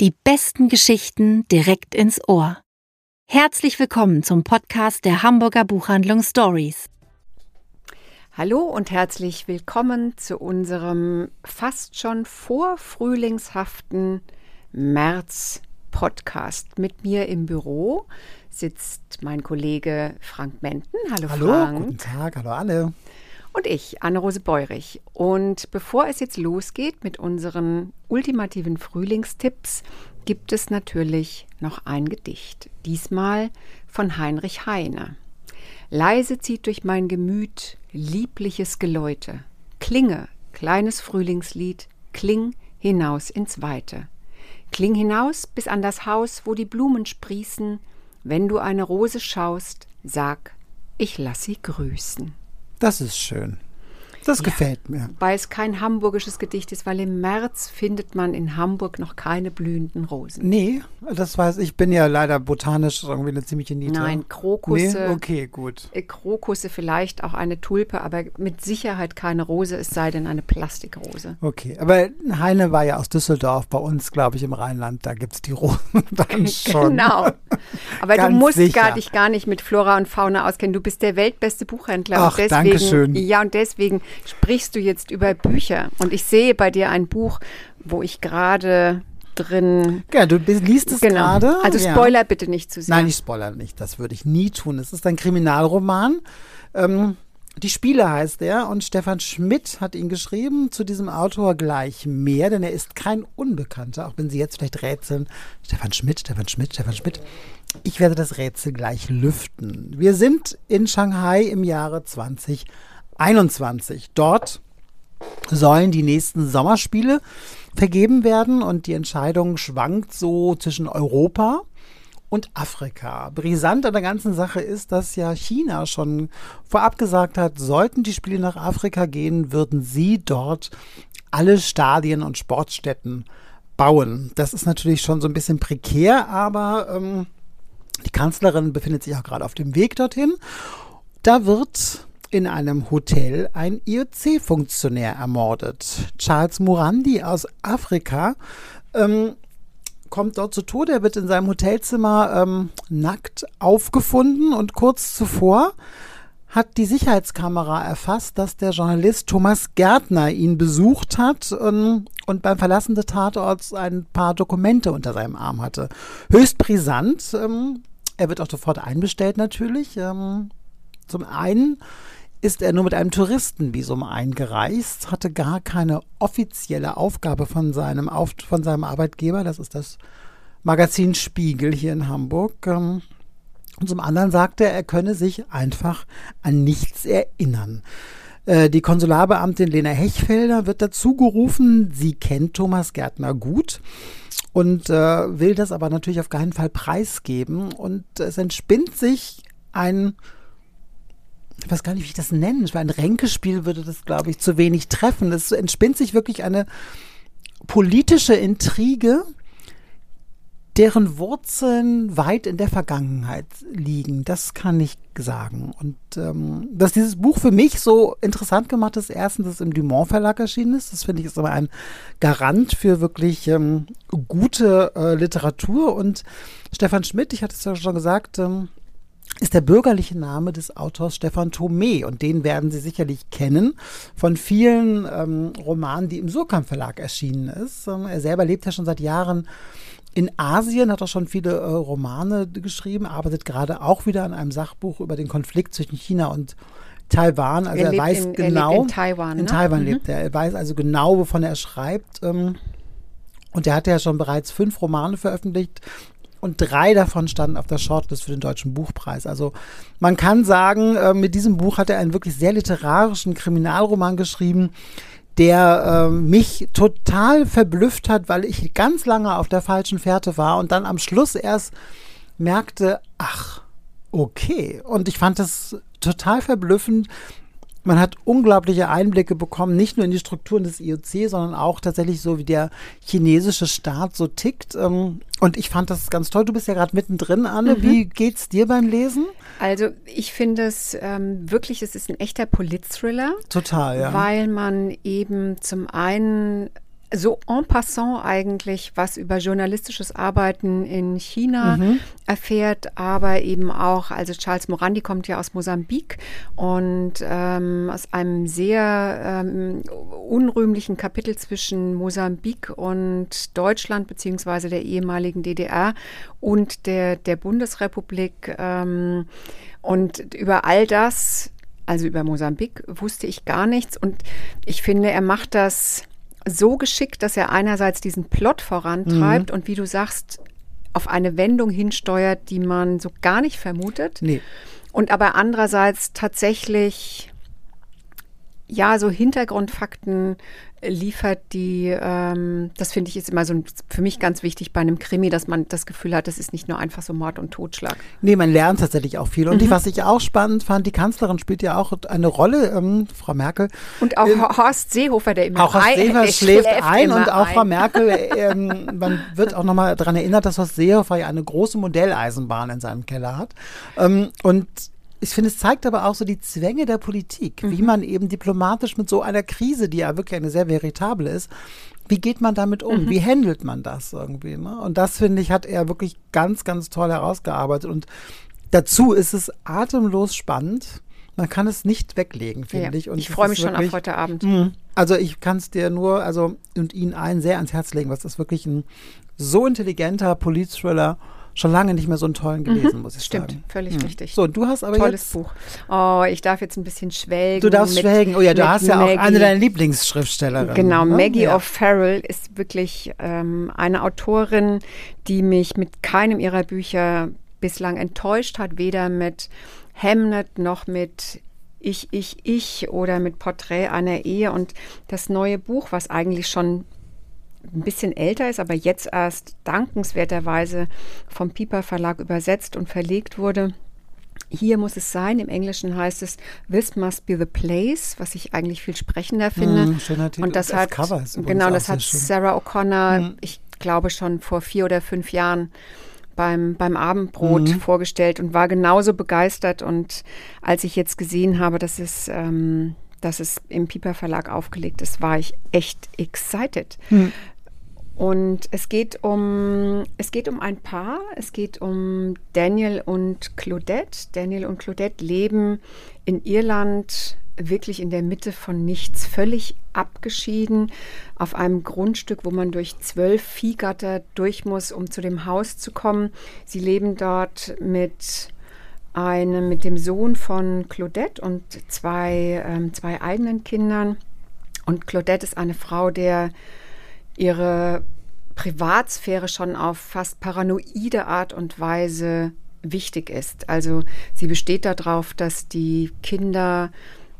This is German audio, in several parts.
Die besten Geschichten direkt ins Ohr. Herzlich willkommen zum Podcast der Hamburger Buchhandlung Stories. Hallo und herzlich willkommen zu unserem fast schon vorfrühlingshaften März-Podcast. Mit mir im Büro sitzt mein Kollege Frank Menten. Hallo, hallo Frank. Guten Tag, hallo alle. Und ich, Anne-Rose Beurich. Und bevor es jetzt losgeht mit unseren ultimativen Frühlingstipps, gibt es natürlich noch ein Gedicht. Diesmal von Heinrich Heine. Leise zieht durch mein Gemüt liebliches Geläute. Klinge, kleines Frühlingslied, kling hinaus ins Weite. Kling hinaus bis an das Haus, wo die Blumen sprießen. Wenn du eine Rose schaust, sag, ich lass sie grüßen. Das ist schön. Das ja, gefällt mir. Weil es kein hamburgisches Gedicht ist, weil im März findet man in Hamburg noch keine blühenden Rosen. Nee, das weiß ich. bin ja leider botanisch irgendwie eine ziemliche Niete. Nein, Krokusse. Nee? Okay, gut. Äh, Krokusse vielleicht auch eine Tulpe, aber mit Sicherheit keine Rose, es sei denn eine Plastikrose. Okay, aber Heine war ja aus Düsseldorf, bei uns, glaube ich, im Rheinland, da gibt es die Rosen dann schon. Genau. Aber du musst gar, dich gar nicht mit Flora und Fauna auskennen. Du bist der weltbeste Buchhändler. Ach, deswegen, danke schön. Ja, und deswegen sprichst du jetzt über Bücher. Und ich sehe bei dir ein Buch, wo ich gerade drin. Ja, du liest es genau. gerade. Also Spoiler ja. bitte nicht zu sehr. Nein, ich spoiler nicht. Das würde ich nie tun. Es ist ein Kriminalroman. Ähm, die Spiele heißt er und Stefan Schmidt hat ihn geschrieben. Zu diesem Autor gleich mehr, denn er ist kein Unbekannter, auch wenn Sie jetzt vielleicht rätseln. Stefan Schmidt, Stefan Schmidt, Stefan Schmidt. Ich werde das Rätsel gleich lüften. Wir sind in Shanghai im Jahre 20. 21. Dort sollen die nächsten Sommerspiele vergeben werden und die Entscheidung schwankt so zwischen Europa und Afrika. Brisant an der ganzen Sache ist, dass ja China schon vorab gesagt hat, sollten die Spiele nach Afrika gehen, würden sie dort alle Stadien und Sportstätten bauen. Das ist natürlich schon so ein bisschen prekär, aber ähm, die Kanzlerin befindet sich auch gerade auf dem Weg dorthin. Da wird in einem Hotel ein IOC-Funktionär ermordet. Charles Murandi aus Afrika ähm, kommt dort zu Tode. Er wird in seinem Hotelzimmer ähm, nackt aufgefunden und kurz zuvor hat die Sicherheitskamera erfasst, dass der Journalist Thomas Gärtner ihn besucht hat ähm, und beim Verlassen des Tatorts ein paar Dokumente unter seinem Arm hatte. Höchst brisant. Ähm, er wird auch sofort einbestellt natürlich. Ähm, zum einen ist er nur mit einem Touristenvisum eingereist, hatte gar keine offizielle Aufgabe von seinem, Auf von seinem Arbeitgeber, das ist das Magazin Spiegel hier in Hamburg. Ähm, und zum anderen sagte er, er könne sich einfach an nichts erinnern. Äh, die Konsularbeamtin Lena Hechfelder wird dazu gerufen. Sie kennt Thomas Gärtner gut und äh, will das aber natürlich auf keinen Fall preisgeben. Und es entspinnt sich ein ich weiß gar nicht, wie ich das nenne. Für ein Ränkespiel würde das, glaube ich, zu wenig treffen. Es entspinnt sich wirklich eine politische Intrige, deren Wurzeln weit in der Vergangenheit liegen. Das kann ich sagen. Und ähm, dass dieses Buch für mich so interessant gemacht ist, erstens, dass es im Dumont Verlag erschienen ist. Das finde ich ist aber ein Garant für wirklich ähm, gute äh, Literatur. Und Stefan Schmidt, ich hatte es ja schon gesagt, ähm, ist der bürgerliche Name des Autors Stefan Thome und den werden Sie sicherlich kennen von vielen ähm, Romanen, die im Surkamp Verlag erschienen ist. Ähm, er selber lebt ja schon seit Jahren in Asien, hat auch schon viele äh, Romane geschrieben, arbeitet gerade auch wieder an einem Sachbuch über den Konflikt zwischen China und Taiwan. Also er, er weiß in, genau. Er in Taiwan. Ne? In Taiwan mhm. lebt er. Er weiß also genau, wovon er schreibt. Ähm, und er hat ja schon bereits fünf Romane veröffentlicht und drei davon standen auf der Shortlist für den Deutschen Buchpreis. Also man kann sagen, äh, mit diesem Buch hat er einen wirklich sehr literarischen Kriminalroman geschrieben, der äh, mich total verblüfft hat, weil ich ganz lange auf der falschen Fährte war und dann am Schluss erst merkte, ach, okay. Und ich fand das total verblüffend, man hat unglaubliche Einblicke bekommen, nicht nur in die Strukturen des IOC, sondern auch tatsächlich so, wie der chinesische Staat so tickt. Ähm, und ich fand das ganz toll. Du bist ja gerade mittendrin, Anne. Mhm. Wie geht's dir beim Lesen? Also ich finde es ähm, wirklich, es ist ein echter Polit-Thriller. Total, ja. Weil man eben zum einen so en passant eigentlich was über journalistisches Arbeiten in China Mhm. erfährt, aber eben auch, also Charles Morandi kommt ja aus Mosambik und ähm, aus einem sehr ähm, unrühmlichen Kapitel zwischen Mosambik und Deutschland beziehungsweise der ehemaligen DDR und der, der Bundesrepublik. Ähm, und über all das, also über Mosambik, wusste ich gar nichts und ich finde, er macht das so geschickt, dass er einerseits diesen Plot vorantreibt und wie du sagst, auf eine Wendung hinsteuert, die man so gar nicht vermutet. Nee. Und aber andererseits tatsächlich ja so Hintergrundfakten liefert, die ähm, das finde ich ist immer so ein, für mich ganz wichtig bei einem Krimi, dass man das Gefühl hat, das ist nicht nur einfach so Mord und Totschlag. Nee, man lernt tatsächlich auch viel. Und Mhm. die, was ich auch spannend fand, die Kanzlerin spielt ja auch eine Rolle, ähm, Frau Merkel. Und auch Ähm, Horst Seehofer, der immer Auch Horst ein- Seehofer der schläft ein immer und auch ein. Frau Merkel, ähm, man wird auch nochmal daran erinnert, dass Horst Seehofer ja eine große Modelleisenbahn in seinem Keller hat. Ähm, und ich finde, es zeigt aber auch so die Zwänge der Politik, Mhm. wie man eben diplomatisch mit so einer Krise, die ja wirklich eine sehr veritable ist, wie geht man damit um? Mhm. Wie handelt man das irgendwie? Ne? Und das, finde ich, hat er wirklich ganz, ganz toll herausgearbeitet. Und dazu ist es atemlos spannend. Man kann es nicht weglegen, finde Ja, ich. Und ich freue ist mich schon auf heute Abend. Mhm. Also ich kann es dir nur, also und Ihnen allen sehr ans Herz legen, was ist wirklich ein so intelligenter Politthriller. Schon lange nicht mehr so einen tollen gelesen, muss ich Mhm. Stimmt, sagen. völlig Mhm. richtig. So, und du hast aber Tolles jetzt, Buch. Oh, ich darf jetzt ein bisschen schwelgen. du darfst mit- schwelgen. Oh ja, du hast ja auch Maggie. eine deiner Lieblingsschriftstellerinnen. Genau, ne? Maggie ja. O'Farrell ist wirklich ähm, eine Autorin, die mich mit keinem ihrer Bücher bislang enttäuscht hat, weder mit Hamnet noch mit Ich, Ich, Ich oder mit Porträt einer Ehe. Und das neue Buch, was eigentlich schon ein bisschen älter ist, aber jetzt erst dankenswerterweise vom Piper Verlag übersetzt und verlegt wurde. Hier muss es sein. Im Englischen heißt es This must be the place, was ich eigentlich viel sprechender finde. Mhm, schöner Titel. Und das, Das hat übrigens genau, das hat schön. Sarah O'Connor, Mhm. ich glaube schon vor vier oder fünf Jahren beim, beim Abendbrot Mhm. vorgestellt und war genauso begeistert. Und als ich jetzt gesehen habe, dass es, ähm, dass es im Piper Verlag aufgelegt ist, war ich echt excited. Und es geht um es geht um ein Paar. Es geht um Daniel und Claudette. Daniel und Claudette leben in Irland wirklich in der Mitte von nichts, völlig abgeschieden, auf einem Grundstück, wo man durch zwölf Viehgatter durch muss, um zu dem Haus zu kommen. Sie leben dort mit einem, mit dem Sohn von Claudette und zwei, ähm, zwei eigenen Kindern. Und Claudette ist eine Frau, der ihre Privatsphäre schon auf fast paranoide Art und Weise wichtig ist. Also sie besteht darauf, dass die Kinder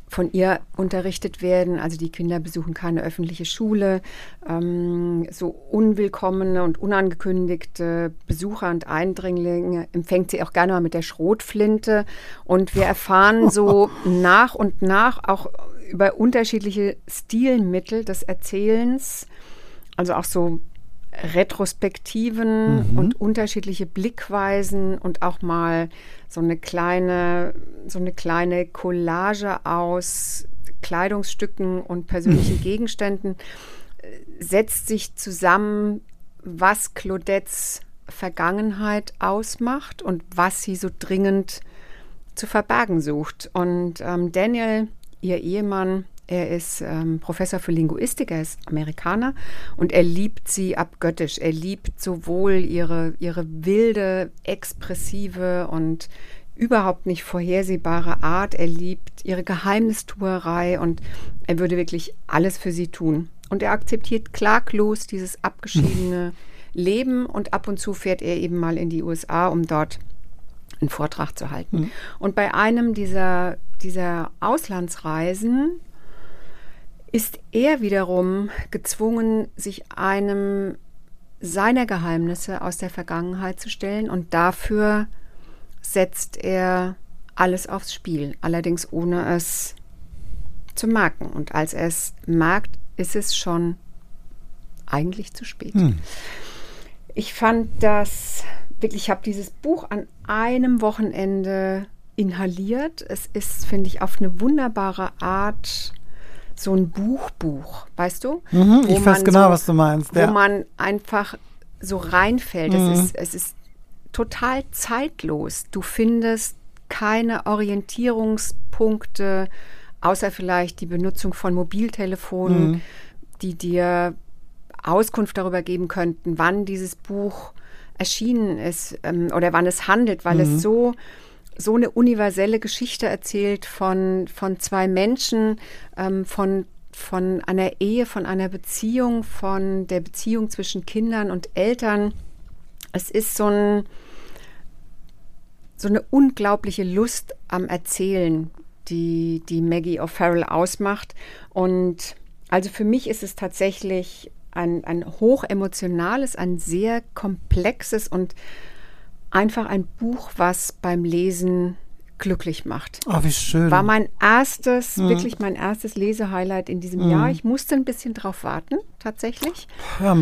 von ihr unterrichtet werden. Also die Kinder besuchen keine öffentliche Schule. Ähm, so unwillkommene und unangekündigte Besucher und Eindringlinge empfängt sie auch gerne mal mit der Schrotflinte. Und wir erfahren so nach und nach auch über unterschiedliche Stilmittel des Erzählens, also auch so Retrospektiven und unterschiedliche Blickweisen und auch mal so eine kleine, so eine kleine Collage aus Kleidungsstücken und persönlichen Gegenständen äh, setzt sich zusammen, was Claudettes Vergangenheit ausmacht und was sie so dringend zu verbergen sucht. Und ähm, Daniel, ihr Ehemann, er ist ähm, Professor für Linguistik, er ist Amerikaner und er liebt sie abgöttisch. Er liebt sowohl ihre, ihre wilde, expressive und überhaupt nicht vorhersehbare Art. Er liebt ihre Geheimnistuerei und er würde wirklich alles für sie tun. Und er akzeptiert klaglos dieses abgeschiedene Leben und ab und zu fährt er eben mal in die USA, um dort einen Vortrag zu halten. Und bei einem dieser, dieser Auslandsreisen ist er wiederum gezwungen, sich einem seiner Geheimnisse aus der Vergangenheit zu stellen und dafür setzt er alles aufs Spiel, allerdings ohne es zu merken. Und als er es merkt, ist es schon eigentlich zu spät. Ich fand das wirklich, ich habe dieses Buch an einem Wochenende inhaliert. Es ist, finde ich, auf eine wunderbare Art so ein Buchbuch, weißt du? Mhm, Wo ich weiß genau, so, was du meinst. Wo Ja. man einfach so reinfällt. Mhm. Es, ist, es ist total zeitlos. Du findest keine Orientierungspunkte, außer vielleicht die Benutzung von Mobiltelefonen, Mhm. die dir Auskunft darüber geben könnten, wann dieses Buch erschienen ist ähm, oder wann es handelt, weil Mhm. es so so eine universelle Geschichte erzählt von, von zwei Menschen, ähm, von, von einer Ehe, von einer Beziehung, von der Beziehung zwischen Kindern und Eltern. Es ist so, ein, so eine unglaubliche Lust am Erzählen, die, die Maggie O'Farrell ausmacht. Und also für mich ist es tatsächlich ein, ein hochemotionales, ein sehr komplexes und einfach ein Buch, was beim Lesen glücklich macht. Oh, wie schön. War mein erstes, Mhm. wirklich mein erstes Lesehighlight in diesem Jahr. Ich musste ein bisschen drauf warten, tatsächlich. ja,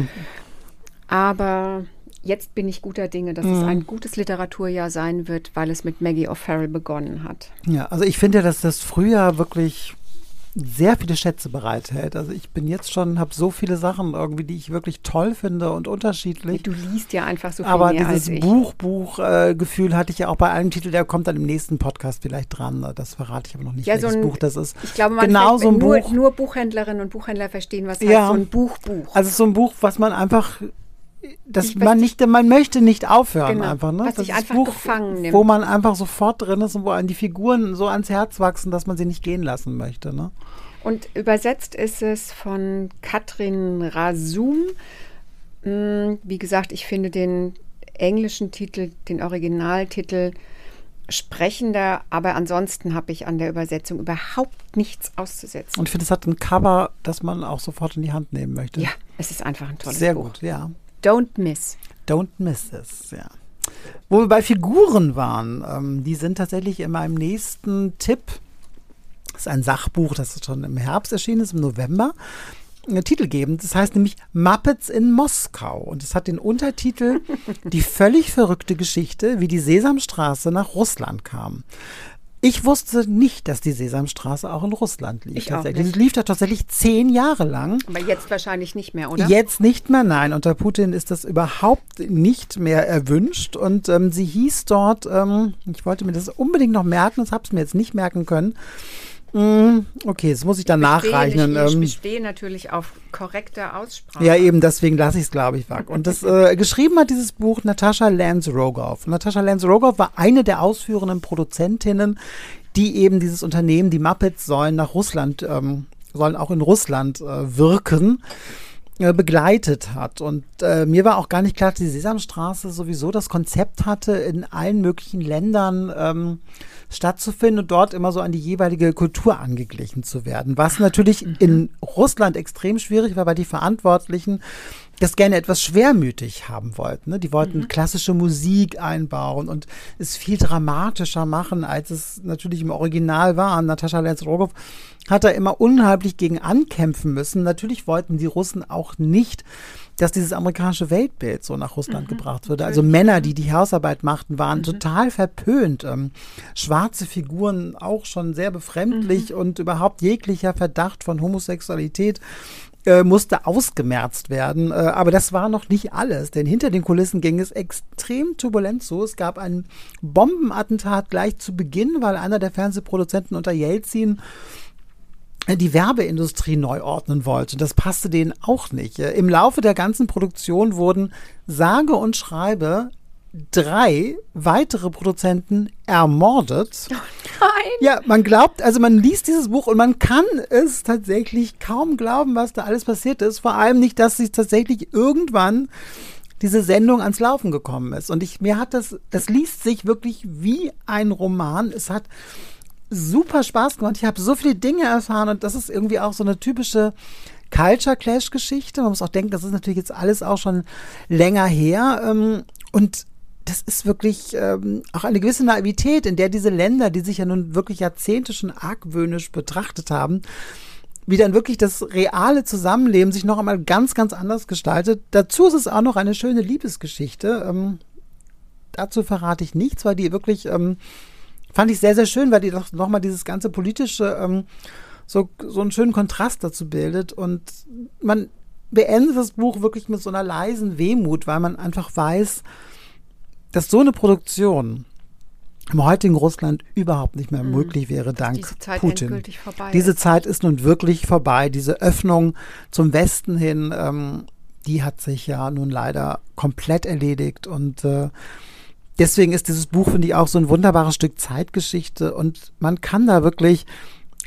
Aber jetzt bin ich guter Dinge, dass Mhm. es ein gutes Literaturjahr sein wird, weil es mit Maggie O'Farrell begonnen hat. ja, also ich finde ja, dass das Frühjahr wirklich sehr viele Schätze bereithält. Also ich bin jetzt schon, habe so viele Sachen irgendwie, die ich wirklich toll finde und unterschiedlich. Du liest ja einfach so viel Aber mehr dieses. Buch-Buch-Gefühl hatte ich ja auch bei einem Titel, der kommt dann im nächsten Podcast vielleicht dran. Das verrate ich aber noch nicht, Ja, so welches ein- Buch das ist. Ich glaube, man genau so ein nur, Buch. nur Buchhändlerinnen und Buchhändler verstehen, was heißt Ja. so ein Buchbuch. Also so ein Buch, was man einfach, dass Ich- man nicht, man möchte nicht aufhören Genau, einfach. Ne? was das einfach Buch, gefangen nimmt. Wo man einfach sofort drin ist und wo einem die Figuren so ans Herz wachsen, dass man sie nicht gehen lassen möchte. Ne? Und übersetzt ist es von Katrin Rasum. Mm, Wie gesagt, ich finde den englischen Titel, den Originaltitel sprechender, aber ansonsten habe ich an der Übersetzung überhaupt nichts auszusetzen. Und ich finde, es hat ein Cover, das man auch sofort in die Hand nehmen möchte. ja, es ist einfach ein tolles Sehr Buch. gut, ja. Don't miss. Don't miss this, ja. Wo wir bei Figuren waren, ähm, die sind tatsächlich in meinem nächsten Tipp. Das ist ein Sachbuch, das schon im Herbst erschienen ist, im November. Äh, titelgebend. Das heißt nämlich Muppets in Moskau. Und es hat den Untertitel Die völlig verrückte Geschichte, wie die Sesamstraße nach Russland kam. Ich wusste nicht, dass die Sesamstraße auch in Russland lief. Ich auch tatsächlich. nicht. Lief da tatsächlich zehn Jahre lang. Aber jetzt wahrscheinlich nicht mehr, oder? Jetzt nicht mehr, nein. Unter Putin ist das überhaupt nicht mehr erwünscht. Und ähm, sie hieß dort, ähm, ich wollte mir das unbedingt noch merken, das habe ich mir jetzt nicht merken können. Mm, okay, das muss ich dann nachreichen. Ich, ich Ähm, bestehe natürlich auf korrekter Aussprache. ja, eben, deswegen lasse ich es, glaube ich, weg. Und das äh, geschrieben hat dieses Buch Natascha Lance Rogoff. Natascha Lance Rogoff war eine der ausführenden Produzentinnen, die eben dieses Unternehmen, die Muppets, sollen nach Russland, ähm, sollen auch in Russland äh, wirken begleitet hat. Und äh, mir war auch gar nicht klar, dass die Sesamstraße sowieso das Konzept hatte, in allen möglichen Ländern ähm, stattzufinden und dort immer so an die jeweilige Kultur angeglichen zu werden. Was natürlich in Russland extrem schwierig war, weil die Verantwortlichen das gerne etwas schwermütig haben wollten. Ne? Die wollten klassische Musik einbauen und es viel dramatischer machen, als es natürlich im Original war. Natascha Lenz-Rogow hat da immer unheimlich gegen ankämpfen müssen. Natürlich wollten die Russen auch nicht, dass dieses amerikanische Weltbild so nach Russland gebracht wurde. Also Männer, die die Hausarbeit machten, waren total verpönt. Ähm, schwarze Figuren auch schon sehr befremdlich und überhaupt jeglicher Verdacht von Homosexualität äh, musste ausgemerzt werden. Äh, aber das war noch nicht alles, denn hinter den Kulissen ging es extrem turbulent zu. Es gab ein Bombenattentat gleich zu Beginn, weil einer der Fernsehproduzenten unter Jelzin die Werbeindustrie neu ordnen wollte. Das passte denen auch nicht. Äh, Im Laufe der ganzen Produktion wurden sage und schreibe drei weitere Produzenten ermordet. Nein. Ja, man glaubt, also man liest dieses Buch und man kann es tatsächlich kaum glauben, was da alles passiert ist. Vor allem nicht, dass sich tatsächlich irgendwann diese Sendung ans Laufen gekommen ist. Und ich, mir hat das, das liest sich wirklich wie ein Roman. Es hat super Spaß gemacht. Ich habe so viele Dinge erfahren und das ist irgendwie auch so eine typische Culture Clash Geschichte. Man muss auch denken, das ist natürlich jetzt alles auch schon länger her. Ähm, und das ist wirklich ähm, auch eine gewisse Naivität, in der diese Länder, die sich ja nun wirklich Jahrzehnte schon argwöhnisch betrachtet haben, wie dann wirklich das reale Zusammenleben sich noch einmal ganz, ganz anders gestaltet. Dazu ist es auch noch eine schöne Liebesgeschichte. Ähm, dazu verrate ich nichts, weil die wirklich, ähm, fand ich sehr, sehr schön, weil die doch nochmal dieses ganze politische ähm, so, so einen schönen Kontrast dazu bildet. Und man beendet das Buch wirklich mit so einer leisen Wehmut, weil man einfach weiß, dass so eine Produktion im heutigen Russland überhaupt nicht mehr mhm. möglich wäre, dank diese Zeit Putin. diese. Zeit ist nun wirklich vorbei. Diese Öffnung zum Westen hin, ähm, die hat sich ja nun leider komplett erledigt. Und äh, deswegen ist dieses Buch, finde ich, auch so ein wunderbares Stück Zeitgeschichte. Und man kann da wirklich,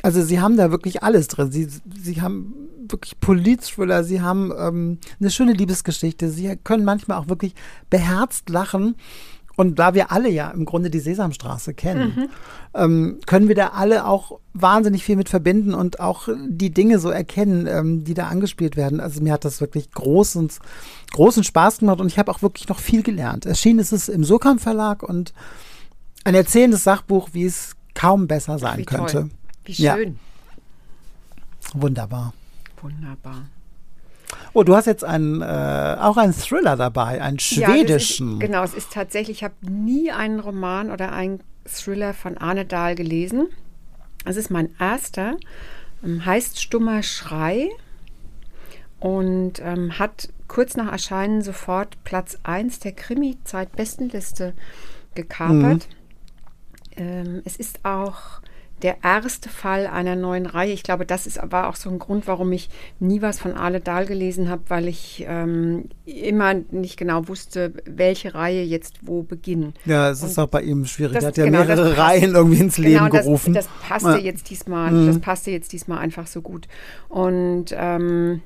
also sie haben da wirklich alles drin. Sie, sie haben wirklich Politthriller, sie haben ähm, eine schöne Liebesgeschichte, sie können manchmal auch wirklich beherzt lachen. Und da wir alle ja im Grunde die Sesamstraße kennen, mhm. ähm, können wir da alle auch wahnsinnig viel mit verbinden und auch die Dinge so erkennen, ähm, die da angespielt werden. Also mir hat das wirklich großen, großen Spaß gemacht und ich habe auch wirklich noch viel gelernt. Erschienen ist es im Surkamp Verlag und ein erzählendes Sachbuch, wie es kaum besser sein wie könnte. Toll. Wie schön. Ja. Wunderbar. Wunderbar. Oh, du hast jetzt einen, äh, auch einen Thriller dabei, einen schwedischen. Ja, ist, genau, es ist tatsächlich, ich habe nie einen Roman oder einen Thriller von Arne Dahl gelesen. Es ist mein erster, ähm, heißt Stummer Schrei und ähm, hat kurz nach Erscheinen sofort Platz 1 der Krimi-Zeit-Bestenliste gekapert. Mhm. Ähm, es ist auch der erste Fall einer neuen Reihe. Ich glaube, das ist, war auch so ein Grund, warum ich nie was von Ale Dahl gelesen habe, weil ich ähm, immer nicht genau wusste, welche Reihe jetzt wo beginnt. Ja, es ist auch bei ihm schwierig. er hat ja genau, mehrere Reihen irgendwie ins Leben genau, gerufen. Das, das passte ja. jetzt diesmal, mhm. das passte jetzt diesmal einfach so gut. Und ähm,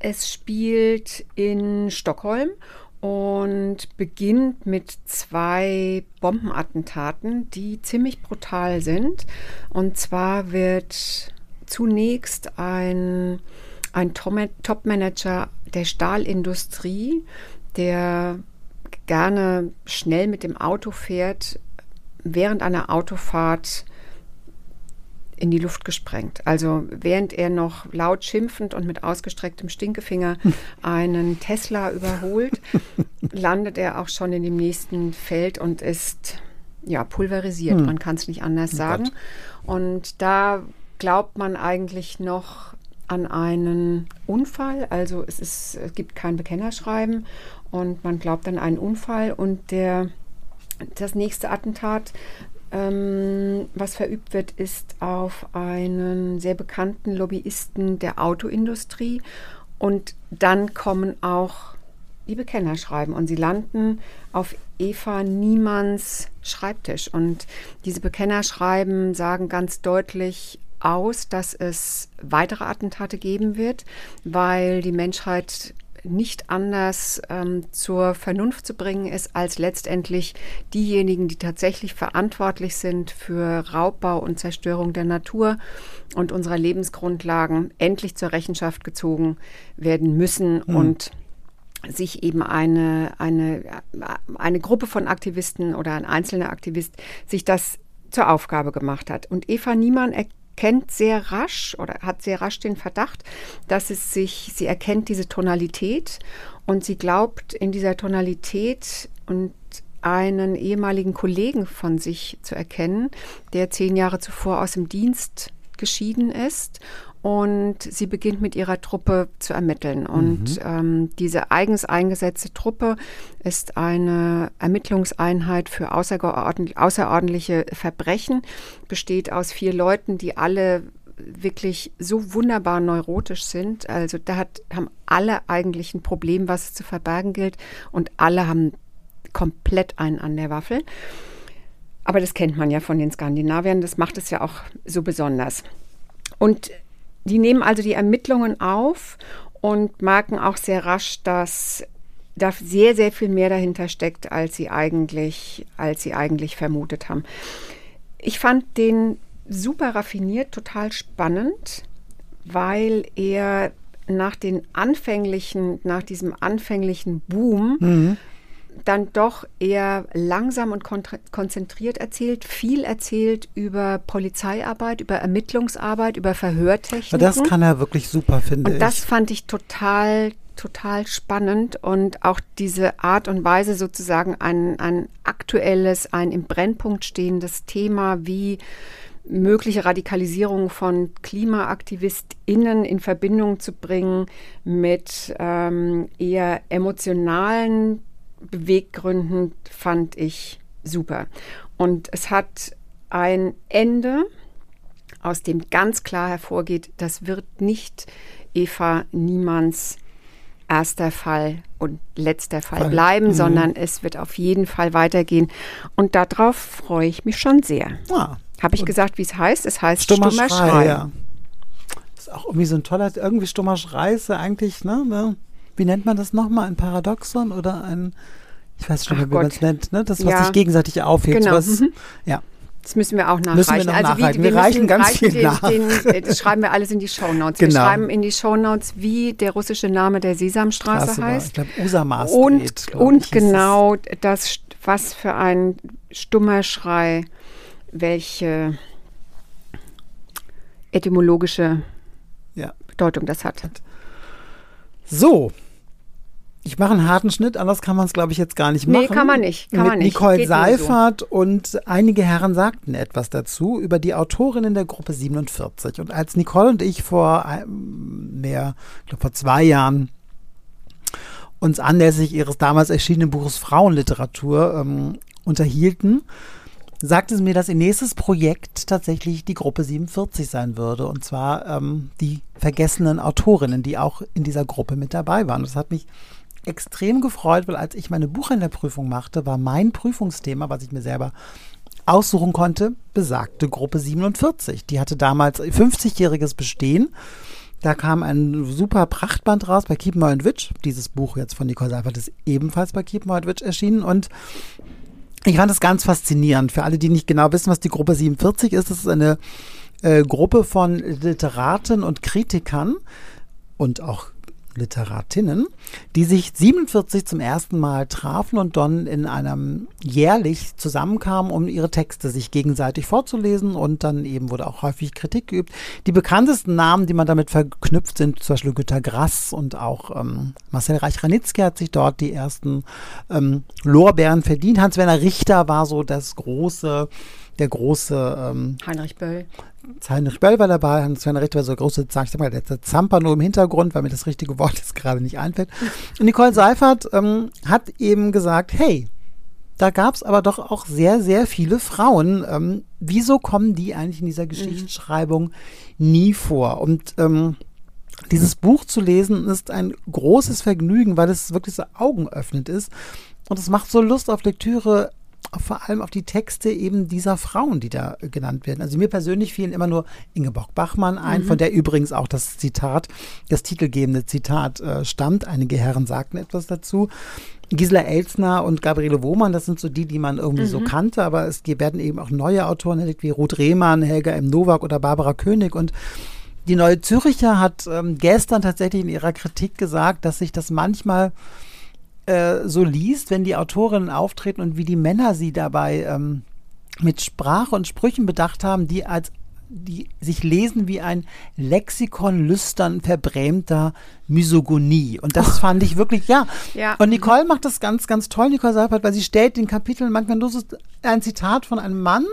es spielt in Stockholm und beginnt mit zwei Bombenattentaten, die ziemlich brutal sind. Und zwar wird zunächst ein, ein Top-Manager der Stahlindustrie, der gerne schnell mit dem Auto fährt, während einer Autofahrt in die Luft gesprengt. Also während er noch laut schimpfend und mit ausgestrecktem Stinkefinger einen Tesla überholt, landet er auch schon in dem nächsten Feld und ist ja pulverisiert. Hm. Man kann es nicht anders oh sagen. Oh und da glaubt man eigentlich noch an einen Unfall. Also es, ist, es gibt kein Bekennerschreiben und man glaubt an einen Unfall und der das nächste Attentat ähm, was verübt wird, ist auf einen sehr bekannten Lobbyisten der Autoindustrie. Und dann kommen auch die Bekennerschreiben und sie landen auf Eva Niemanns Schreibtisch. Und diese Bekennerschreiben sagen ganz deutlich aus, dass es weitere Attentate geben wird, weil die Menschheit nicht anders ähm, zur Vernunft zu bringen ist, als letztendlich diejenigen, die tatsächlich verantwortlich sind für Raubbau und Zerstörung der Natur und unserer Lebensgrundlagen, endlich zur Rechenschaft gezogen werden müssen mhm. und sich eben eine, eine, eine Gruppe von Aktivisten oder ein einzelner Aktivist sich das zur Aufgabe gemacht hat. Und Eva Niemann erkennt sehr rasch oder hat sehr rasch den Verdacht, dass es sich, sie erkennt diese Tonalität und sie glaubt in dieser Tonalität und einen ehemaligen Kollegen von sich zu erkennen, der zehn Jahre zuvor aus dem Dienst geschieden ist und sie beginnt mit ihrer Truppe zu ermitteln. Und mhm. ähm, diese eigens eingesetzte Truppe ist eine Ermittlungseinheit für außerordentliche Verbrechen, besteht aus vier Leuten, die alle wirklich so wunderbar neurotisch sind. Also da hat, haben alle eigentlich ein Problem, was es zu verbergen gilt und alle haben komplett einen an der Waffel. Aber das kennt man ja von den Skandinaviern, das macht es ja auch so besonders. Und die nehmen also die Ermittlungen auf und merken auch sehr rasch, dass da sehr, sehr viel mehr dahinter steckt, als sie eigentlich, als sie eigentlich vermutet haben. Ich fand den super raffiniert, total spannend, weil er nach den anfänglichen, nach diesem anfänglichen Boom mhm dann doch eher langsam und konzentriert erzählt, viel erzählt über Polizeiarbeit, über Ermittlungsarbeit, über Verhörtechniken. Das kann er wirklich super, finde ich. Und das fand ich total, total spannend und auch diese Art und Weise sozusagen ein, ein aktuelles, ein im Brennpunkt stehendes Thema wie mögliche Radikalisierung von KlimaaktivistInnen in Verbindung zu bringen mit ähm, eher emotionalen Beweggründen, fand ich super. Und es hat ein Ende, aus dem ganz klar hervorgeht, das wird nicht Eva Niemanns erster Fall und letzter Fall, Fall. bleiben, mhm. sondern es wird auf jeden Fall weitergehen. Und darauf freue ich mich schon sehr. Ah, Habe ich gesagt, wie es heißt? Es heißt Stummer, Stummer Schrei. Schrei. Ja. Das ist auch irgendwie so ein toller, irgendwie Stummer Schrei ist ja eigentlich, ne, ne? Wie nennt man das nochmal? Ein Paradoxon oder ein, ich weiß schon, wie man es nennt, ne? Das, was ja. sich gegenseitig aufhebt. Genau. Was, mhm. Ja. Das müssen wir auch nachreichen. Müssen wir noch also nachreichen. wir, wir reichen ganz reichen viel den, nach. Den, äh, das schreiben wir alles in die Shownotes. Genau. Wir schreiben in die Shownotes, wie der russische Name der Sesamstraße Straße heißt. ich glaube, Usama Und, und ich, genau das, was für ein stummer Schrei, welche etymologische ja. Bedeutung das hat. So, ich mache einen harten Schnitt, anders kann man es, glaube ich, jetzt gar nicht machen. Nee, kann man nicht. Kann Mit man nicht. Nicole Geht Seifert so. und einige Herren sagten etwas dazu über die Autorinnen der Gruppe 47. Und als Nicole und ich vor mehr, ich glaube vor zwei Jahren uns anlässlich ihres damals erschienenen Buches Frauenliteratur ähm, unterhielten, sagte sie mir, dass ihr nächstes Projekt tatsächlich die Gruppe 47 sein würde. Und zwar ähm, die vergessenen Autorinnen, die auch in dieser Gruppe mit dabei waren. Das hat mich extrem gefreut, weil als ich meine Buchhändlerprüfung machte, war mein Prüfungsthema, was ich mir selber aussuchen konnte, besagte Gruppe 47. Die hatte damals 50-jähriges Bestehen. Da kam ein super Prachtband raus bei Keep and Witch. Dieses Buch jetzt von Nicole Seifert ist ebenfalls bei Keep and Witch erschienen und ich fand es ganz faszinierend. Für alle, die nicht genau wissen, was die Gruppe 47 ist, das ist eine äh, Gruppe von Literaten und Kritikern und auch Literatinnen, die sich 47 zum ersten Mal trafen und dann in einem jährlich zusammenkamen, um ihre Texte sich gegenseitig vorzulesen und dann eben wurde auch häufig Kritik geübt. Die bekanntesten Namen, die man damit verknüpft, sind zum Beispiel Günter Grass und auch ähm, Marcel Reich-Ranitzky hat sich dort die ersten ähm, Lorbeeren verdient. Hans-Werner Richter war so das große der große ähm, Heinrich Böll. Heinrich Böll war dabei, Hans-Werner Richter war so große, sag ich mal, der Zamper nur im Hintergrund, weil mir das richtige Wort jetzt gerade nicht einfällt. Und Nicole Seifert ähm, hat eben gesagt, hey, da gab es aber doch auch sehr, sehr viele Frauen. Ähm, wieso kommen die eigentlich in dieser mhm. Geschichtsschreibung mhm. nie vor? Und ähm, dieses Buch zu lesen ist ein großes Vergnügen, weil es wirklich so augenöffnend ist. Und es macht so Lust auf Lektüre vor allem auf die Texte eben dieser Frauen, die da genannt werden. Also mir persönlich fielen immer nur Ingeborg Bachmann ein, mhm. von der übrigens auch das Zitat, das titelgebende Zitat äh, stammt. Einige Herren sagten etwas dazu. Gisela Elsner und Gabriele Wohmann, das sind so die, die man irgendwie mhm. so kannte, aber es werden eben auch neue Autoren wie Ruth Rehmann, Helga M. Nowak oder Barbara König und die Neue Züricher hat ähm, gestern tatsächlich in ihrer Kritik gesagt, dass sich das manchmal äh, so liest, wenn die Autorinnen auftreten und wie die Männer sie dabei ähm, mit Sprache und Sprüchen bedacht haben, die als die sich lesen wie ein Lexikon lüstern verbrämter Misogonie. Und das oh. fand ich wirklich, ja. ja. Und Nicole macht das ganz, ganz toll, Nicole Seifert, weil sie stellt den Kapiteln manchmal nur so ein Zitat von einem Mann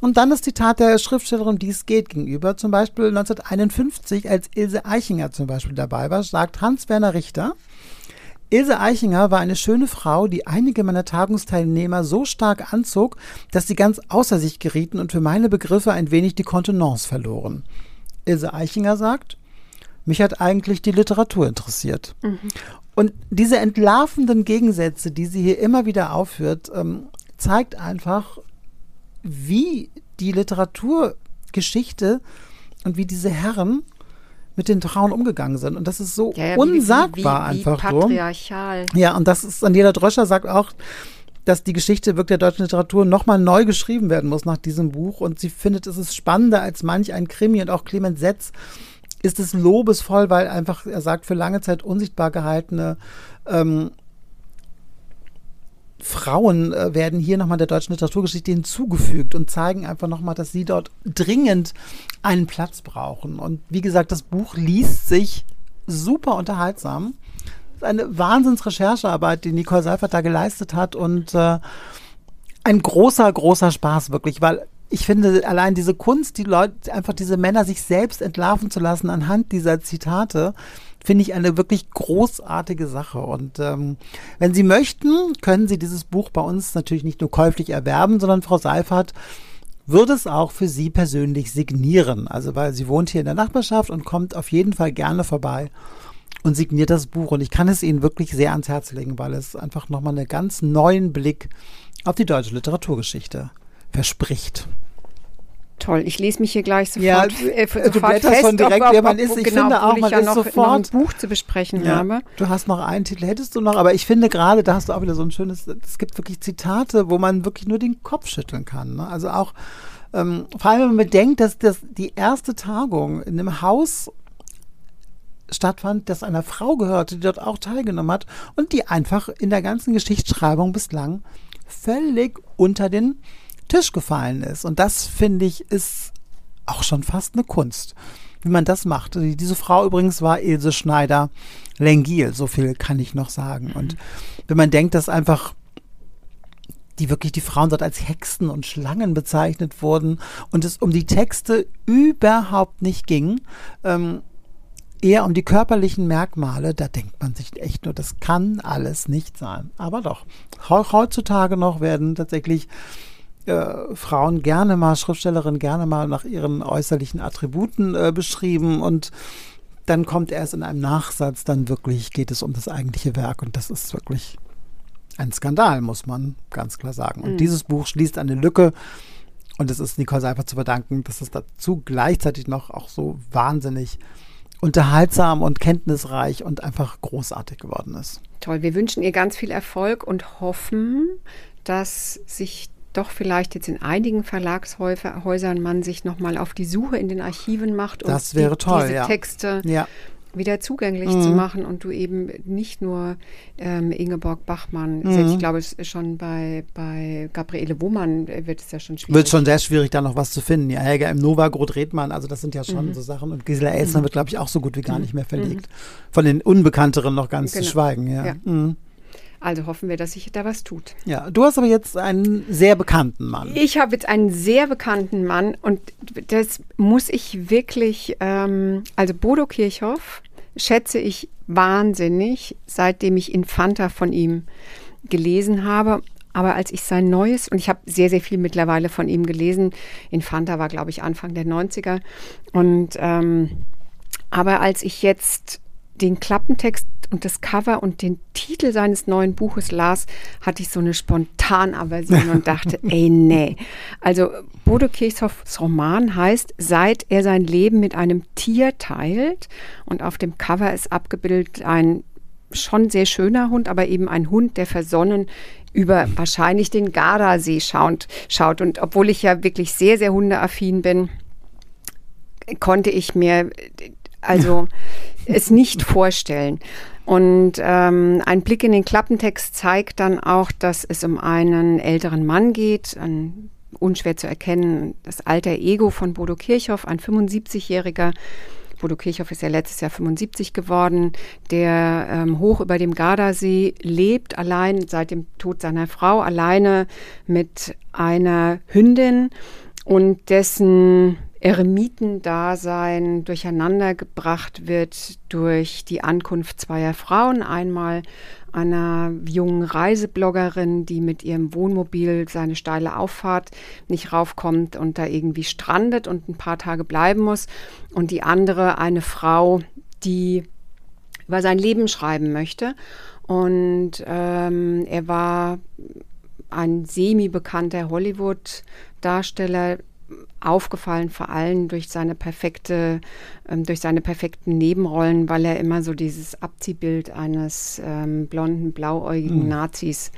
und dann das Zitat der Schriftstellerin, die es geht, gegenüber. Zum Beispiel 1951, als Ilse Eichinger zum Beispiel dabei war, sagt Hans-Werner Richter, Ilse Eichinger war eine schöne Frau, die einige meiner Tagungsteilnehmer so stark anzog, dass sie ganz außer sich gerieten und für meine Begriffe ein wenig die Kontenance verloren. Ilse Eichinger sagt, mich hat eigentlich die Literatur interessiert. Mhm. Und diese entlarvenden Gegensätze, die sie hier immer wieder aufführt, ähm, zeigt einfach, wie die Literaturgeschichte und wie diese Herren mit den Frauen umgegangen sind. Und das ist so ja, ja, unsagbar wie, wie, wie, einfach patriarchal. so. Ja, und das ist, Daniela Dröscher sagt auch, dass die Geschichte wirklich der deutschen Literatur nochmal neu geschrieben werden muss nach diesem Buch. Und sie findet, es ist spannender als manch ein Krimi. Und auch Clemens Setz ist es lobesvoll, weil einfach, er sagt, für lange Zeit unsichtbar gehaltene ähm, Frauen äh, werden hier nochmal der deutschen Literaturgeschichte hinzugefügt und zeigen einfach nochmal, dass sie dort dringend einen Platz brauchen. Und wie gesagt, das Buch liest sich super unterhaltsam. Das ist eine Wahnsinnsrecherchearbeit, die Nicole Seifert da geleistet hat und äh, ein großer, großer Spaß wirklich, weil ich finde allein diese Kunst, die Leute, einfach diese Männer sich selbst entlarven zu lassen anhand dieser Zitate, finde ich eine wirklich großartige Sache. Und ähm, wenn Sie möchten, können Sie dieses Buch bei uns natürlich nicht nur käuflich erwerben, sondern Frau Seifert würde es auch für Sie persönlich signieren. Also weil sie wohnt hier in der Nachbarschaft und kommt auf jeden Fall gerne vorbei und signiert das Buch. Und ich kann es Ihnen wirklich sehr ans Herz legen, weil es einfach nochmal einen ganz neuen Blick auf die deutsche Literaturgeschichte verspricht. Toll, ich lese mich hier gleich sofort, Ja, äh, du sofort blätterst fest, schon direkt, ob- wer man ist. Ich genau, finde auch, man ich ja ist noch, sofort- noch ein Buch zu besprechen habe. Du hast noch einen Titel, hättest du noch, aber ich finde gerade, da hast du auch wieder so ein schönes, es gibt wirklich Zitate, wo man wirklich nur den Kopf schütteln kann. Ne? Also auch, ähm, vor allem wenn man bedenkt, dass das die erste Tagung in einem Haus stattfand, das einer Frau gehörte, die dort auch teilgenommen hat und die einfach in der ganzen Geschichtsschreibung bislang völlig unter den Tisch gefallen ist. Und das finde ich ist auch schon fast eine Kunst, wie man das macht. Die- Diese Frau übrigens war Ilse Schneider Lengil, so viel kann ich noch sagen. Und wenn man denkt, dass einfach die wirklich die Frauen dort als Hexen und Schlangen bezeichnet wurden und es um die Texte überhaupt nicht ging, ähm, eher um die körperlichen Merkmale, da denkt man sich echt nur, das kann alles nicht sein. Aber doch, Heu- heutzutage noch werden tatsächlich äh, Frauen gerne mal, Schriftstellerinnen gerne mal nach ihren äußerlichen Attributen äh, beschrieben und dann kommt erst in einem Nachsatz, dann wirklich geht es um das eigentliche Werk und das ist wirklich ein Skandal, muss man ganz klar sagen. Und dieses Buch schließt eine Lücke und es ist Nicole Seifert zu verdanken, dass es dazu gleichzeitig noch auch so wahnsinnig unterhaltsam und kenntnisreich und einfach großartig geworden ist. Toll, wir wünschen ihr ganz viel Erfolg und hoffen, dass sich doch vielleicht jetzt in einigen Verlagshäusern man sich nochmal auf die Suche in den Archiven macht, um die, toll, diese ja. Texte Ja, wieder zugänglich Mhm. zu machen und du eben nicht nur ähm, Ingeborg Bachmann, Mhm. selbst ich glaube, es ist schon bei, bei Gabriele Wohmann äh, wird es ja schon schwierig. wird schon sehr schwierig, da noch was zu finden. Ja, Helga im Nova, Groth Redmann, also das sind ja Mhm. schon so Sachen. Und Gisela Elsner wird, glaube ich, auch so gut wie gar nicht mehr verlegt. Von den Unbekannteren noch ganz Genau. zu schweigen, ja. Ja. Also hoffen wir, dass sich da was tut. ja. Du hast aber jetzt einen sehr bekannten Mann. Ich habe jetzt einen sehr bekannten Mann und das muss ich wirklich, ähm, also Bodo Kirchhoff schätze ich wahnsinnig, seitdem ich Infanta von ihm gelesen habe. Aber als ich sein neues, und ich habe sehr, sehr viel mittlerweile von ihm gelesen, Infanta war, glaube ich, Anfang der 90er. Und ähm, aber als ich jetzt den Klappentext und das Cover und den Titel seines neuen Buches las, hatte ich so eine Spontanaversion und dachte, ey, nee. Also Bodo Kirchhoffs Roman heißt, seit er sein Leben mit einem Tier teilt und auf dem Cover ist abgebildet ein schon sehr schöner Hund, aber eben ein Hund, der versonnen über wahrscheinlich den Gardasee schaut, schaut. Und obwohl ich ja wirklich sehr, sehr hundeaffin bin, konnte ich mir also es nicht vorstellen. Und ähm, ein Blick in den Klappentext zeigt dann auch, dass es um einen älteren Mann geht, ein unschwer zu erkennen, das alter Ego von Bodo Kirchhoff, ein 75-jähriger. Bodo Kirchhoff ist ja letztes Jahr 75 geworden, der ähm, hoch über dem Gardasee lebt, allein seit dem Tod seiner Frau, alleine mit einer Hündin und dessen Eremitendasein durcheinandergebracht wird durch die Ankunft zweier Frauen. Einmal einer jungen Reisebloggerin, die mit ihrem Wohnmobil seine steile Auffahrt nicht raufkommt und da irgendwie strandet und ein paar Tage bleiben muss. Und die andere eine Frau, die über sein Leben schreiben möchte. Und ähm, er war ein semi-bekannter Hollywood-Darsteller, aufgefallen vor allem durch seine perfekte, ähm, durch seine perfekten Nebenrollen, weil er immer so dieses Abziehbild eines ähm, blonden, blauäugigen Nazis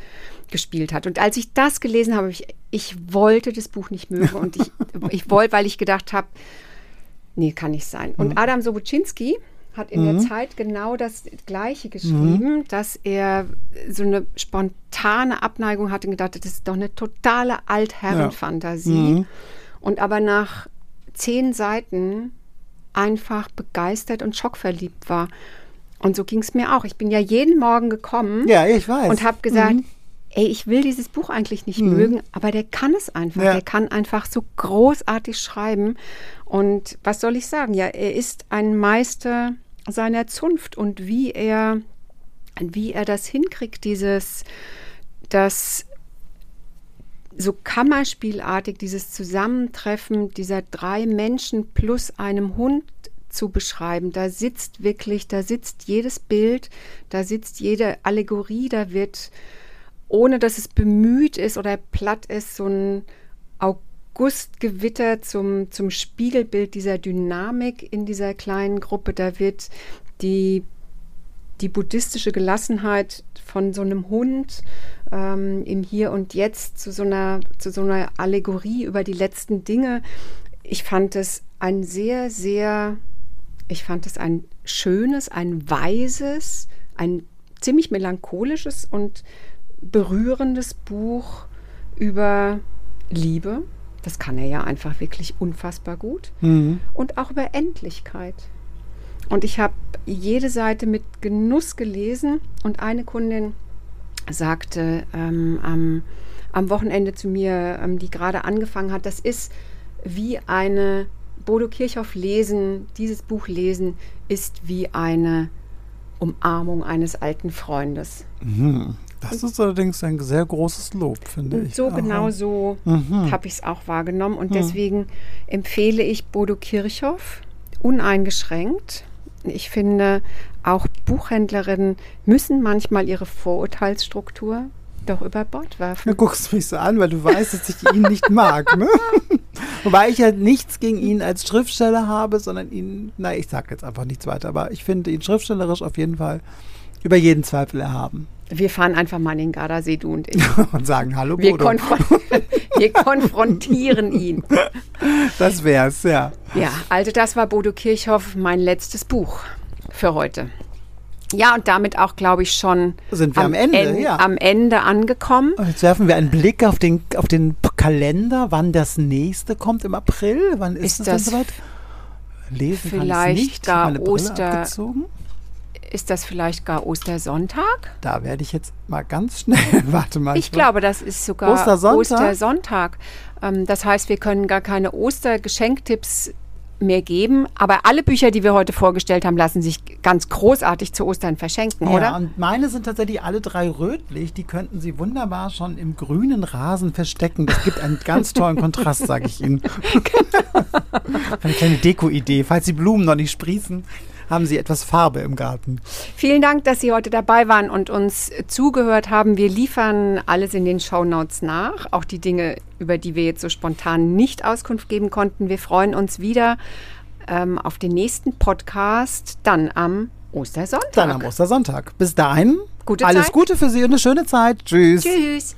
gespielt hat. Und als ich das gelesen habe, ich, ich wollte das Buch nicht mögen und ich, ich wollte, weil ich gedacht habe, nee, kann nicht sein. Und Adam Sobuczynski hat in der Zeit genau das Gleiche geschrieben, dass er so eine spontane Abneigung hatte und gedacht hat, das ist doch eine totale Altherrenfantasie. Und aber nach zehn Seiten einfach begeistert und schockverliebt war. Und so ging es mir auch. Ich bin ja jeden Morgen gekommen Ja, ich weiß. und habe gesagt, ey, ich will dieses Buch eigentlich nicht mhm. mögen, aber der kann es einfach. Ja. Der kann einfach so großartig schreiben. Und was soll ich sagen? Ja, er ist ein Meister seiner Zunft und wie er, wie er das hinkriegt, dieses, das so Kammerspielartig, dieses Zusammentreffen dieser drei Menschen plus einem Hund zu beschreiben. Da sitzt wirklich, da sitzt jedes Bild, da sitzt jede Allegorie, da wird, ohne dass es bemüht ist oder platt ist, so ein Augustgewitter zum, zum Spiegelbild dieser Dynamik in dieser kleinen Gruppe. Da wird die, die buddhistische Gelassenheit von so einem Hund ähm, im Hier und Jetzt zu so, einer, zu so einer Allegorie über die letzten Dinge. Ich fand es ein sehr, sehr, ich fand es ein schönes, ein weises, ein ziemlich melancholisches und berührendes Buch über Liebe. Das kann er ja einfach wirklich unfassbar gut. Mhm. Und auch über Endlichkeit. Und ich habe jede Seite mit Genuss gelesen und eine Kundin sagte ähm, am, am, Wochenende zu mir, ähm, die gerade angefangen hat, das ist wie eine Bodo Kirchhoff lesen, dieses Buch lesen, ist wie eine Umarmung eines alten Freundes. Mhm. Das ist allerdings ein sehr großes Lob, finde ich. So Aha. genau so mhm. habe ich es auch wahrgenommen. Und mhm. deswegen empfehle ich Bodo Kirchhoff uneingeschränkt. Ich finde, auch Buchhändlerinnen müssen manchmal ihre Vorurteilsstruktur doch über Bord werfen. Du guckst mich so an, weil du weißt, dass ich ihn nicht mag. Ne? Wobei ich ja nichts gegen ihn als Schriftsteller habe, sondern ihn, na, ich sage jetzt einfach nichts weiter, aber ich finde ihn schriftstellerisch auf jeden Fall über jeden Zweifel erhaben. Wir fahren einfach mal in den Gardasee, du und ich. und sagen Hallo, wir, konfron wir konfrontieren ihn. Das wär's, ja. Ja, also das war Bodo Kirchhoff, mein letztes Buch für heute. Ja, und damit auch, glaube ich, schon sind wir am, am Ende, en ja. am Ende angekommen. Und jetzt werfen wir einen Blick auf den, auf den Kalender, wann das nächste kommt im April. Wann ist, ist das, das soweit? Lesen vielleicht gar Oster. Ist das vielleicht gar Ostersonntag? Da werde ich jetzt mal ganz schnell, warte mal. Ich glaube, das ist sogar Ostersonntag. Ostersonntag. Ähm, das heißt, wir können gar keine Ostergeschenktipps mehr geben. Aber alle Bücher, die wir heute vorgestellt haben, lassen sich ganz großartig zu Ostern verschenken, ja, oder? Und meine sind tatsächlich alle drei rötlich. Die könnten Sie wunderbar schon im grünen Rasen verstecken. Das gibt einen ganz tollen Kontrast, sage ich Ihnen. Eine kleine Deko-Idee, falls die Blumen noch nicht sprießen haben Sie etwas Farbe im Garten. Vielen Dank, dass Sie heute dabei waren und uns zugehört haben. Wir liefern alles in den Shownotes nach, auch die Dinge, über die wir jetzt so spontan nicht Auskunft geben konnten. Wir freuen uns wieder ähm, auf den nächsten Podcast, dann am Ostersonntag. Dann am Ostersonntag. Bis dahin, Gute alles Zeit. Gute für Sie und eine schöne Zeit. Tschüss. Tschüss.